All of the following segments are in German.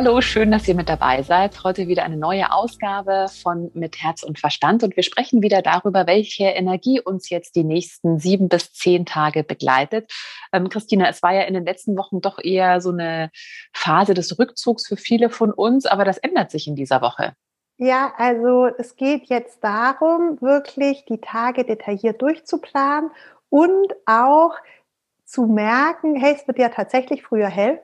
Hallo, schön, dass ihr mit dabei seid. Heute wieder eine neue Ausgabe von Mit Herz und Verstand und wir sprechen wieder darüber, welche Energie uns jetzt die nächsten sieben bis zehn Tage begleitet. Ähm, Christina, es war ja in den letzten Wochen doch eher so eine Phase des Rückzugs für viele von uns, aber das ändert sich in dieser Woche. Ja, also es geht jetzt darum, wirklich die Tage detailliert durchzuplanen und auch zu merken, hey, es wird ja tatsächlich früher hell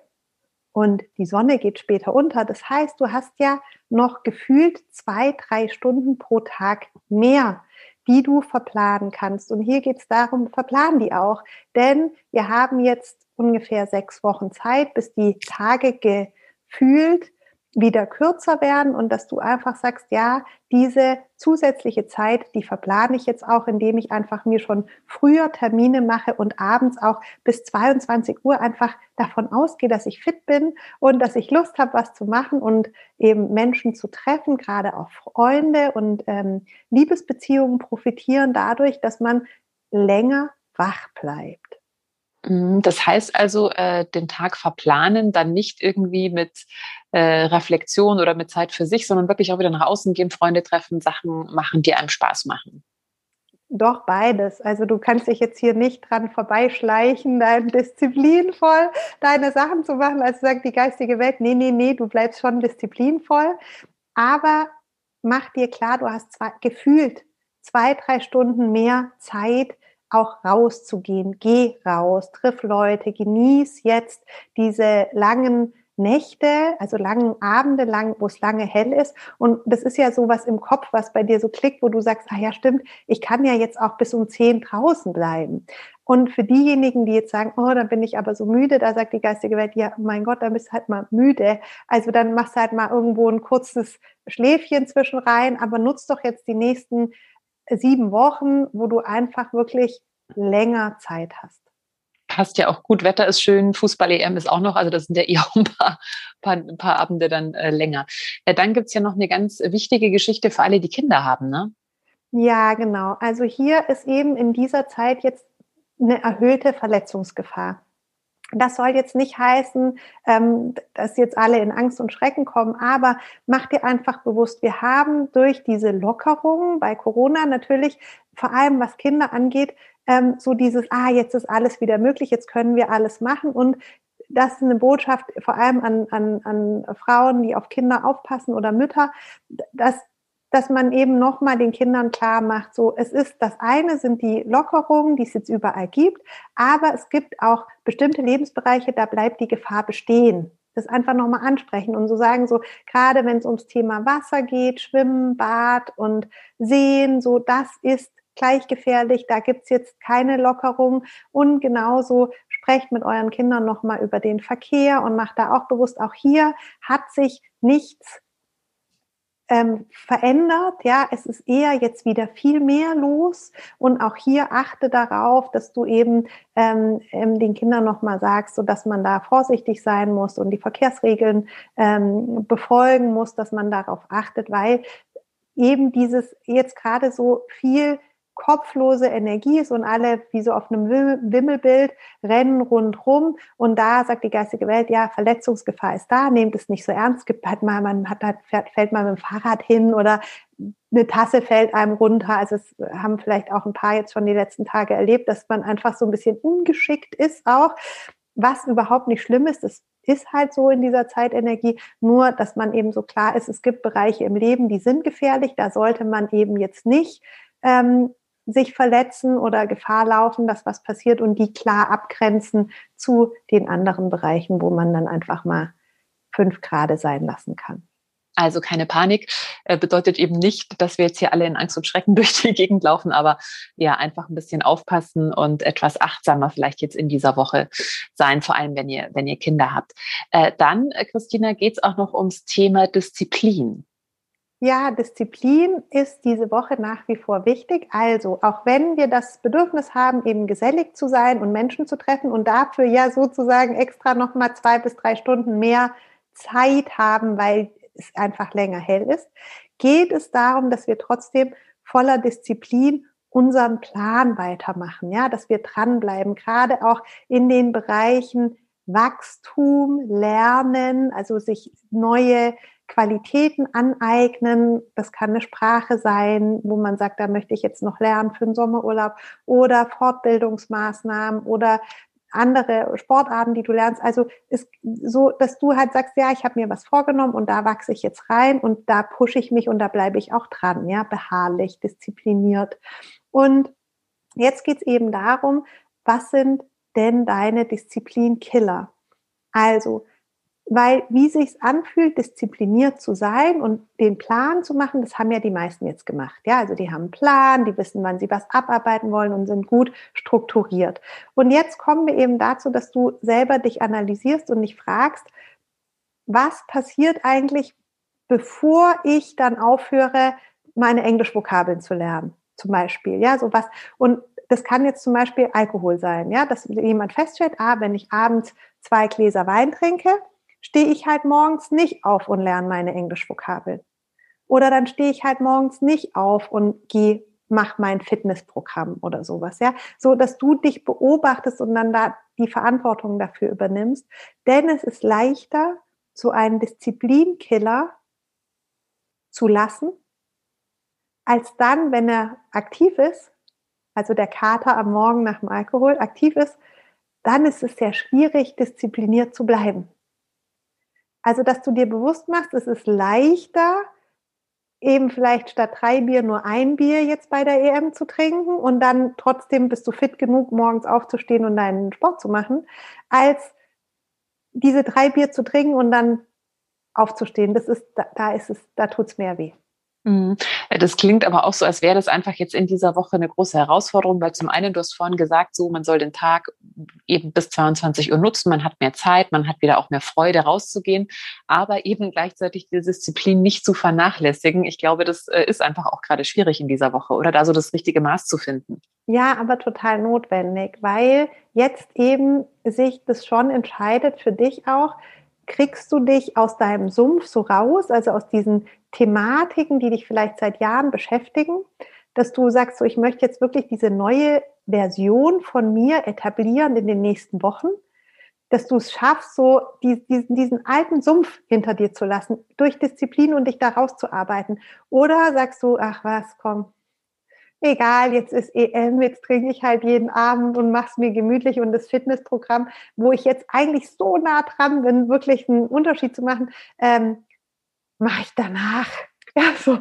und die Sonne geht später unter. Das heißt, du hast ja noch gefühlt zwei, drei Stunden pro Tag mehr, die du verplanen kannst. Und hier geht es darum, verplanen die auch. Denn wir haben jetzt ungefähr sechs Wochen Zeit, bis die Tage gefühlt wieder kürzer werden und dass du einfach sagst, ja, diese zusätzliche Zeit, die verplane ich jetzt auch, indem ich einfach mir schon früher Termine mache und abends auch bis 22 Uhr einfach davon ausgehe, dass ich fit bin und dass ich Lust habe, was zu machen und eben Menschen zu treffen, gerade auch Freunde und ähm, Liebesbeziehungen profitieren dadurch, dass man länger wach bleibt. Mhm, das heißt also, äh, den Tag verplanen, dann nicht irgendwie mit äh, Reflexion oder mit Zeit für sich, sondern wirklich auch wieder nach außen gehen, Freunde treffen, Sachen machen, die einem Spaß machen. Doch beides. Also du kannst dich jetzt hier nicht dran vorbeischleichen, dein disziplinvoll deine Sachen zu machen. Also sagt die geistige Welt, nee, nee, nee, du bleibst schon disziplinvoll. Aber mach dir klar, du hast zwei, gefühlt zwei, drei Stunden mehr Zeit, auch rauszugehen. Geh raus, triff Leute, genieß jetzt diese langen Nächte, also langen Abende, lang, wo es lange hell ist. Und das ist ja so was im Kopf, was bei dir so klickt, wo du sagst, ah ja, stimmt, ich kann ja jetzt auch bis um zehn draußen bleiben. Und für diejenigen, die jetzt sagen, oh, dann bin ich aber so müde, da sagt die geistige Welt, ja, mein Gott, dann bist du halt mal müde. Also dann machst du halt mal irgendwo ein kurzes Schläfchen zwischen rein, aber nutzt doch jetzt die nächsten sieben Wochen, wo du einfach wirklich länger Zeit hast. Passt ja auch gut, Wetter ist schön, Fußball-EM ist auch noch, also das sind ja eher ein paar, paar, ein paar Abende dann äh, länger. Äh, dann gibt's ja noch eine ganz wichtige Geschichte für alle, die Kinder haben, ne? Ja, genau. Also hier ist eben in dieser Zeit jetzt eine erhöhte Verletzungsgefahr. Das soll jetzt nicht heißen, ähm, dass jetzt alle in Angst und Schrecken kommen, aber mach dir einfach bewusst, wir haben durch diese Lockerungen bei Corona natürlich, vor allem was Kinder angeht, ähm, so dieses, ah, jetzt ist alles wieder möglich, jetzt können wir alles machen und das ist eine Botschaft vor allem an, an, an Frauen, die auf Kinder aufpassen oder Mütter, dass dass man eben nochmal den Kindern klar macht, so es ist das eine sind die Lockerungen, die es jetzt überall gibt, aber es gibt auch bestimmte Lebensbereiche, da bleibt die Gefahr bestehen. Das einfach nochmal ansprechen und so sagen, so gerade wenn es ums Thema Wasser geht, Schwimmen, Bad und Sehen, so das ist gleich gefährlich, da gibt's jetzt keine Lockerung und genauso sprecht mit euren Kindern nochmal über den Verkehr und macht da auch bewusst, auch hier hat sich nichts ähm, verändert. Ja, es ist eher jetzt wieder viel mehr los und auch hier achte darauf, dass du eben ähm, ähm den Kindern nochmal sagst, so dass man da vorsichtig sein muss und die Verkehrsregeln ähm, befolgen muss, dass man darauf achtet, weil eben dieses jetzt gerade so viel kopflose Energie ist und alle wie so auf einem Wimmelbild rennen rundrum und da sagt die geistige Welt, ja, Verletzungsgefahr ist da, nehmt es nicht so ernst, gibt halt mal, man hat halt, fällt mal mit dem Fahrrad hin oder eine Tasse fällt einem runter. Also es haben vielleicht auch ein paar jetzt schon die letzten Tage erlebt, dass man einfach so ein bisschen ungeschickt ist auch, was überhaupt nicht schlimm ist. Das ist halt so in dieser Zeitenergie, nur dass man eben so klar ist, es gibt Bereiche im Leben, die sind gefährlich, da sollte man eben jetzt nicht ähm, sich verletzen oder Gefahr laufen, dass was passiert und die klar abgrenzen zu den anderen Bereichen, wo man dann einfach mal fünf Grade sein lassen kann. Also keine Panik äh, bedeutet eben nicht, dass wir jetzt hier alle in Angst und Schrecken durch die Gegend laufen, aber ja, einfach ein bisschen aufpassen und etwas achtsamer vielleicht jetzt in dieser Woche sein, vor allem wenn ihr, wenn ihr Kinder habt. Äh, dann, äh, Christina, geht es auch noch ums Thema Disziplin. Ja, Disziplin ist diese Woche nach wie vor wichtig. Also, auch wenn wir das Bedürfnis haben, eben gesellig zu sein und Menschen zu treffen und dafür ja sozusagen extra nochmal zwei bis drei Stunden mehr Zeit haben, weil es einfach länger hell ist, geht es darum, dass wir trotzdem voller Disziplin unseren Plan weitermachen, ja, dass wir dranbleiben, gerade auch in den Bereichen Wachstum, Lernen, also sich neue Qualitäten aneignen. Das kann eine Sprache sein, wo man sagt, da möchte ich jetzt noch lernen für den Sommerurlaub oder Fortbildungsmaßnahmen oder andere Sportarten, die du lernst. Also ist so, dass du halt sagst, ja, ich habe mir was vorgenommen und da wachse ich jetzt rein und da pushe ich mich und da bleibe ich auch dran, ja, beharrlich, diszipliniert. Und jetzt geht es eben darum, was sind denn deine Disziplinkiller? Also weil wie sich's anfühlt, diszipliniert zu sein und den Plan zu machen, das haben ja die meisten jetzt gemacht. Ja, also die haben einen Plan, die wissen, wann sie was abarbeiten wollen und sind gut strukturiert. Und jetzt kommen wir eben dazu, dass du selber dich analysierst und dich fragst, was passiert eigentlich, bevor ich dann aufhöre, meine Englischvokabeln zu lernen, zum Beispiel. Ja, so was. Und das kann jetzt zum Beispiel Alkohol sein, ja, dass jemand feststellt, ah, wenn ich abends zwei Gläser Wein trinke, stehe ich halt morgens nicht auf und lerne meine Englischvokabeln. Oder dann stehe ich halt morgens nicht auf und gehe, mach mein Fitnessprogramm oder sowas, ja. So, dass du dich beobachtest und dann da die Verantwortung dafür übernimmst. Denn es ist leichter, so einen Disziplinkiller zu lassen, als dann, wenn er aktiv ist, also der Kater am Morgen nach dem Alkohol aktiv ist, dann ist es sehr schwierig, diszipliniert zu bleiben. Also, dass du dir bewusst machst, es ist leichter, eben vielleicht statt drei Bier nur ein Bier jetzt bei der EM zu trinken und dann trotzdem bist du fit genug, morgens aufzustehen und deinen Sport zu machen, als diese drei Bier zu trinken und dann aufzustehen. Das ist, da, da ist es, da tut's mehr weh. Mhm. Das klingt aber auch so, als wäre das einfach jetzt in dieser Woche eine große Herausforderung, weil zum einen, du hast vorhin gesagt, so, man soll den Tag eben bis 22 Uhr nutzen, man hat mehr Zeit, man hat wieder auch mehr Freude rauszugehen, aber eben gleichzeitig die Disziplin nicht zu vernachlässigen. Ich glaube, das äh, ist einfach auch gerade schwierig in dieser Woche oder da so das richtige Maß zu finden. Ja, aber total notwendig, weil jetzt eben sich das schon entscheidet für dich auch, kriegst du dich aus deinem Sumpf so raus, also aus diesen Thematiken, die dich vielleicht seit Jahren beschäftigen, dass du sagst, so ich möchte jetzt wirklich diese neue Version von mir etablieren in den nächsten Wochen, dass du es schaffst, so die, diesen, diesen alten Sumpf hinter dir zu lassen, durch Disziplin und dich da rauszuarbeiten. Oder sagst du, ach was, komm, egal, jetzt ist EM, jetzt trinke ich halt jeden Abend und mach's mir gemütlich und das Fitnessprogramm, wo ich jetzt eigentlich so nah dran bin, wirklich einen Unterschied zu machen, ähm, mache ich danach. Ja, so.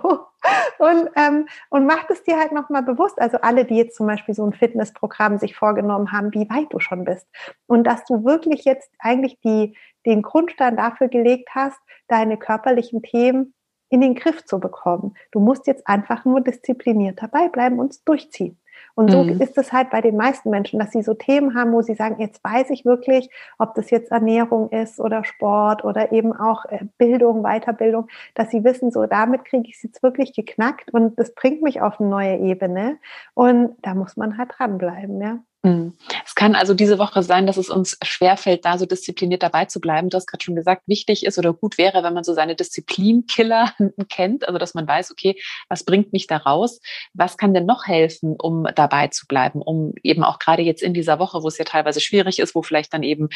Und, ähm, und mach es dir halt nochmal bewusst. Also alle, die jetzt zum Beispiel so ein Fitnessprogramm sich vorgenommen haben, wie weit du schon bist. Und dass du wirklich jetzt eigentlich die, den Grundstein dafür gelegt hast, deine körperlichen Themen in den Griff zu bekommen. Du musst jetzt einfach nur diszipliniert dabei bleiben und es durchziehen. Und so mhm. ist es halt bei den meisten Menschen, dass sie so Themen haben, wo sie sagen, jetzt weiß ich wirklich, ob das jetzt Ernährung ist oder Sport oder eben auch äh, Bildung, Weiterbildung, dass sie wissen, so damit kriege ich es jetzt wirklich geknackt und das bringt mich auf eine neue Ebene. Und da muss man halt dranbleiben, ja. Mhm. Es kann also diese Woche sein, dass es uns schwerfällt, da so diszipliniert dabei zu bleiben. Du hast gerade schon gesagt, wichtig ist oder gut wäre, wenn man so seine Disziplinkiller kennt, also dass man weiß, okay, was bringt mich da raus? Was kann denn noch helfen, um dabei zu bleiben, um eben auch gerade jetzt in dieser Woche, wo es ja teilweise schwierig ist, wo vielleicht dann eben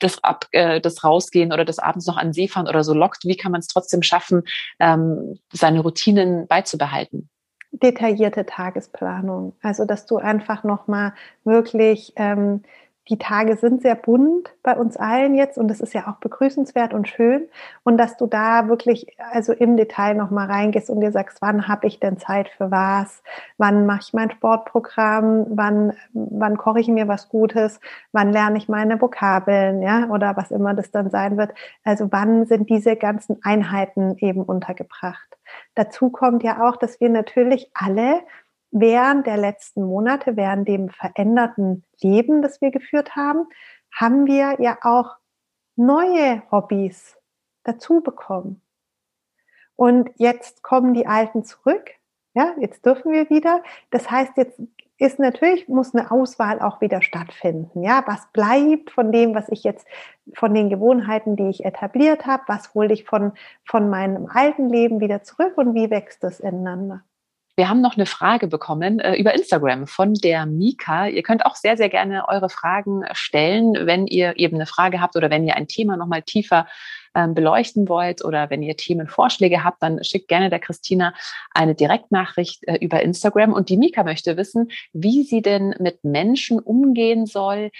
das, Ab, äh, das Rausgehen oder das abends noch an See fahren oder so lockt, wie kann man es trotzdem schaffen, ähm, seine Routinen beizubehalten? Detaillierte Tagesplanung. Also dass du einfach nochmal wirklich ähm, die Tage sind sehr bunt bei uns allen jetzt und das ist ja auch begrüßenswert und schön und dass du da wirklich also im Detail noch mal reingehst und dir sagst, wann habe ich denn Zeit für was, wann mache ich mein Sportprogramm, wann wann koche ich mir was Gutes, wann lerne ich meine Vokabeln, ja oder was immer das dann sein wird. Also wann sind diese ganzen Einheiten eben untergebracht? Dazu kommt ja auch, dass wir natürlich alle während der letzten Monate, während dem veränderten Leben, das wir geführt haben, haben wir ja auch neue Hobbys dazu bekommen. Und jetzt kommen die alten zurück. Ja, jetzt dürfen wir wieder. Das heißt, jetzt ist natürlich, muss eine Auswahl auch wieder stattfinden. Ja, was bleibt von dem, was ich jetzt, von den Gewohnheiten, die ich etabliert habe, was hole ich von, von meinem alten Leben wieder zurück und wie wächst das ineinander? Wir haben noch eine Frage bekommen äh, über Instagram von der Mika. Ihr könnt auch sehr, sehr gerne eure Fragen stellen, wenn ihr eben eine Frage habt oder wenn ihr ein Thema nochmal tiefer ähm, beleuchten wollt oder wenn ihr Themenvorschläge habt, dann schickt gerne der Christina eine Direktnachricht äh, über Instagram. Und die Mika möchte wissen, wie sie denn mit Menschen umgehen soll,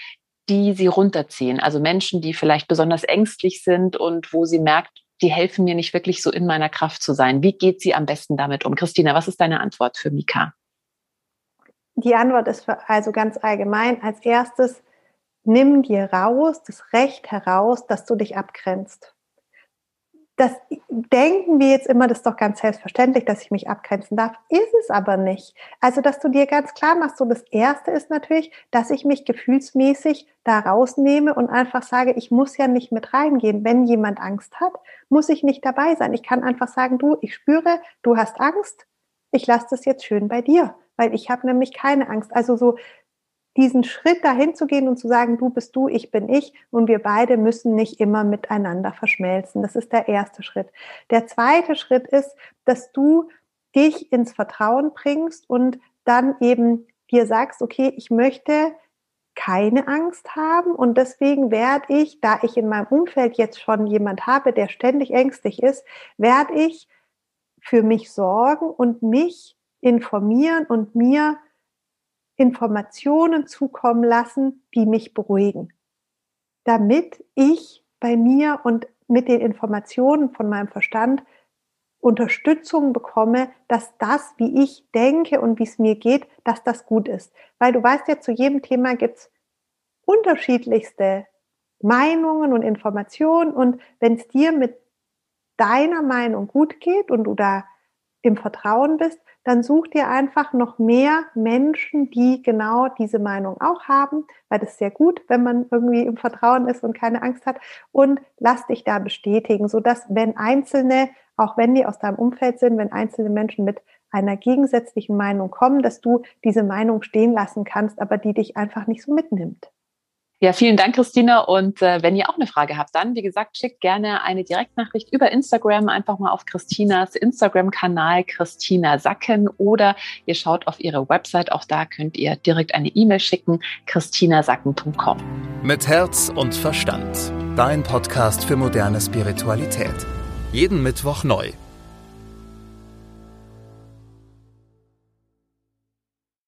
die sie runterziehen. Also Menschen, die vielleicht besonders ängstlich sind und wo sie merkt, die helfen mir nicht wirklich so in meiner Kraft zu sein. Wie geht sie am besten damit um? Christina, was ist deine Antwort für Mika? Die Antwort ist also ganz allgemein. Als erstes, nimm dir raus, das Recht heraus, dass du dich abgrenzt das denken wir jetzt immer, das ist doch ganz selbstverständlich, dass ich mich abgrenzen darf. Ist es aber nicht. Also, dass du dir ganz klar machst, so das erste ist natürlich, dass ich mich gefühlsmäßig da rausnehme und einfach sage, ich muss ja nicht mit reingehen. Wenn jemand Angst hat, muss ich nicht dabei sein. Ich kann einfach sagen, du, ich spüre, du hast Angst. Ich lasse das jetzt schön bei dir, weil ich habe nämlich keine Angst. Also so diesen Schritt dahin zu gehen und zu sagen, du bist du, ich bin ich und wir beide müssen nicht immer miteinander verschmelzen. Das ist der erste Schritt. Der zweite Schritt ist, dass du dich ins Vertrauen bringst und dann eben dir sagst, okay, ich möchte keine Angst haben und deswegen werde ich, da ich in meinem Umfeld jetzt schon jemand habe, der ständig ängstlich ist, werde ich für mich sorgen und mich informieren und mir Informationen zukommen lassen, die mich beruhigen, damit ich bei mir und mit den Informationen von meinem Verstand Unterstützung bekomme, dass das, wie ich denke und wie es mir geht, dass das gut ist. Weil du weißt ja, zu jedem Thema gibt es unterschiedlichste Meinungen und Informationen und wenn es dir mit deiner Meinung gut geht und du da im Vertrauen bist, dann such dir einfach noch mehr Menschen, die genau diese Meinung auch haben, weil das ist sehr gut, wenn man irgendwie im Vertrauen ist und keine Angst hat und lass dich da bestätigen, so dass wenn einzelne, auch wenn die aus deinem Umfeld sind, wenn einzelne Menschen mit einer gegensätzlichen Meinung kommen, dass du diese Meinung stehen lassen kannst, aber die dich einfach nicht so mitnimmt. Ja, vielen Dank, Christina. Und äh, wenn ihr auch eine Frage habt, dann, wie gesagt, schickt gerne eine Direktnachricht über Instagram einfach mal auf Christinas Instagram-Kanal Christina Sacken oder ihr schaut auf ihre Website. Auch da könnt ihr direkt eine E-Mail schicken, christinasacken.com. Mit Herz und Verstand. Dein Podcast für moderne Spiritualität. Jeden Mittwoch neu.